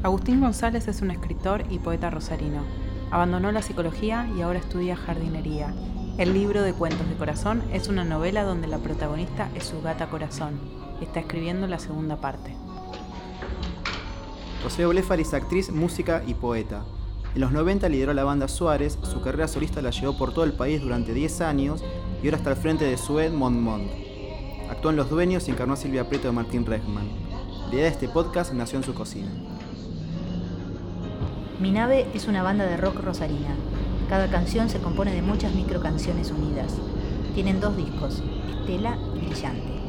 Agustín González es un escritor y poeta rosarino. Abandonó la psicología y ahora estudia jardinería. El libro de cuentos de corazón es una novela donde la protagonista es su gata corazón. Está escribiendo la segunda parte. Rocío Blefari es actriz, música y poeta. En los 90 lideró la banda Suárez, su carrera solista la llevó por todo el país durante 10 años y ahora está al frente de Sued Montmont. Actuó en Los Dueños y encarnó a Silvia Prieto de Martín Regman. La idea de este podcast nació en su cocina. Mi nave es una banda de rock rosarina. Cada canción se compone de muchas microcanciones unidas. Tienen dos discos, Estela y Brillante.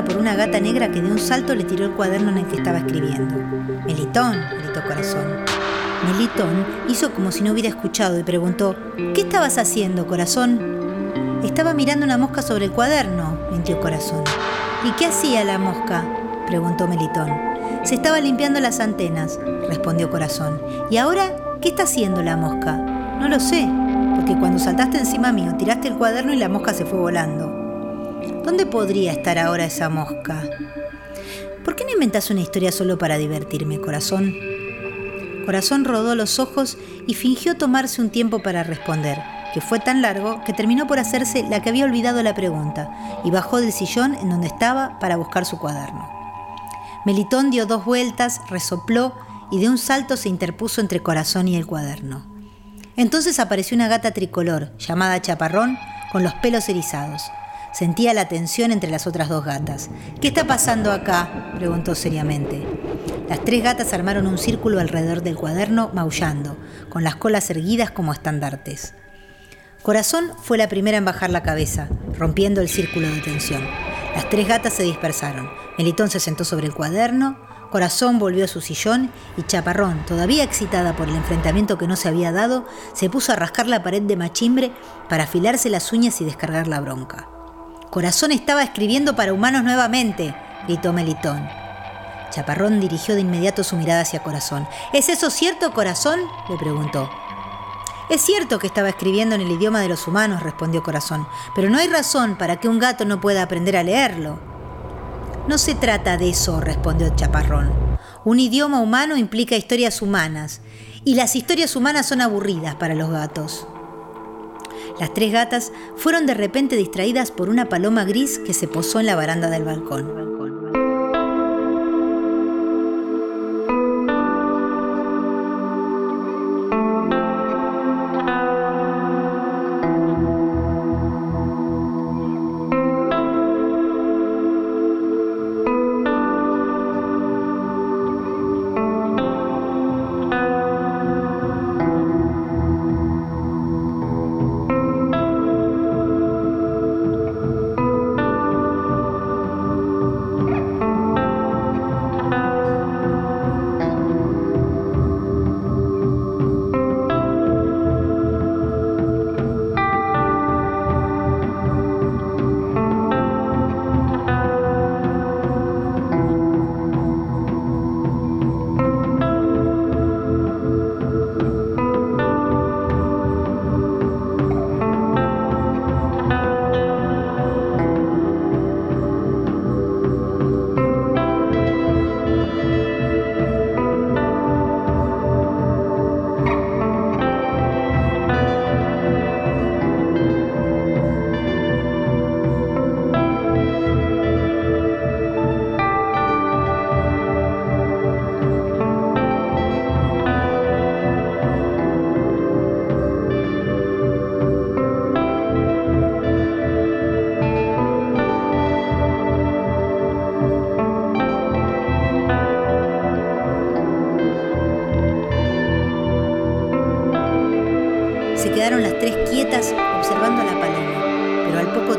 Por una gata negra que de un salto le tiró el cuaderno en el que estaba escribiendo. Melitón, gritó Corazón. Melitón hizo como si no hubiera escuchado y preguntó, ¿qué estabas haciendo, Corazón? Estaba mirando una mosca sobre el cuaderno, mintió Corazón. ¿Y qué hacía la mosca? preguntó Melitón. Se estaba limpiando las antenas, respondió Corazón. ¿Y ahora qué está haciendo la mosca? No lo sé, porque cuando saltaste encima mío tiraste el cuaderno y la mosca se fue volando. ¿Dónde podría estar ahora esa mosca? ¿Por qué no inventas una historia solo para divertirme, corazón? Corazón rodó los ojos y fingió tomarse un tiempo para responder, que fue tan largo que terminó por hacerse la que había olvidado la pregunta y bajó del sillón en donde estaba para buscar su cuaderno. Melitón dio dos vueltas, resopló y de un salto se interpuso entre corazón y el cuaderno. Entonces apareció una gata tricolor, llamada Chaparrón, con los pelos erizados. Sentía la tensión entre las otras dos gatas. ¿Qué está pasando acá? preguntó seriamente. Las tres gatas armaron un círculo alrededor del cuaderno, maullando, con las colas erguidas como estandartes. Corazón fue la primera en bajar la cabeza, rompiendo el círculo de tensión. Las tres gatas se dispersaron. Melitón se sentó sobre el cuaderno, Corazón volvió a su sillón y Chaparrón, todavía excitada por el enfrentamiento que no se había dado, se puso a rascar la pared de machimbre para afilarse las uñas y descargar la bronca. Corazón estaba escribiendo para humanos nuevamente, gritó Melitón. Chaparrón dirigió de inmediato su mirada hacia Corazón. ¿Es eso cierto, Corazón? le preguntó. Es cierto que estaba escribiendo en el idioma de los humanos, respondió Corazón, pero no hay razón para que un gato no pueda aprender a leerlo. No se trata de eso, respondió Chaparrón. Un idioma humano implica historias humanas, y las historias humanas son aburridas para los gatos. Las tres gatas fueron de repente distraídas por una paloma gris que se posó en la baranda del balcón.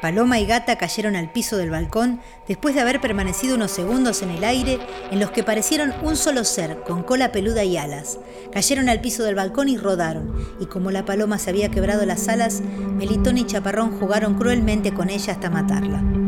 Paloma y gata cayeron al piso del balcón después de haber permanecido unos segundos en el aire en los que parecieron un solo ser, con cola peluda y alas. Cayeron al piso del balcón y rodaron, y como la paloma se había quebrado las alas, Melitón y Chaparrón jugaron cruelmente con ella hasta matarla.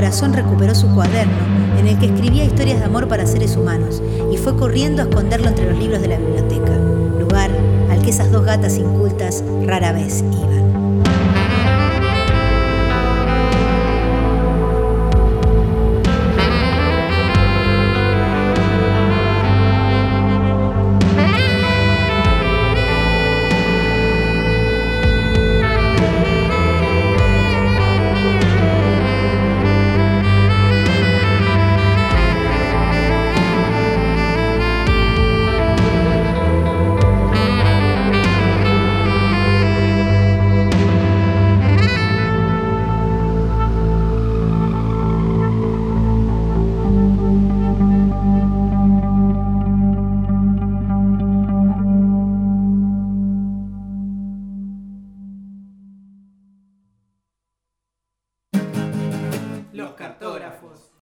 Recuperó su cuaderno en el que escribía historias de amor para seres humanos y fue corriendo a esconderlo entre los libros de la biblioteca, lugar al que esas dos gatas incultas rara vez iban.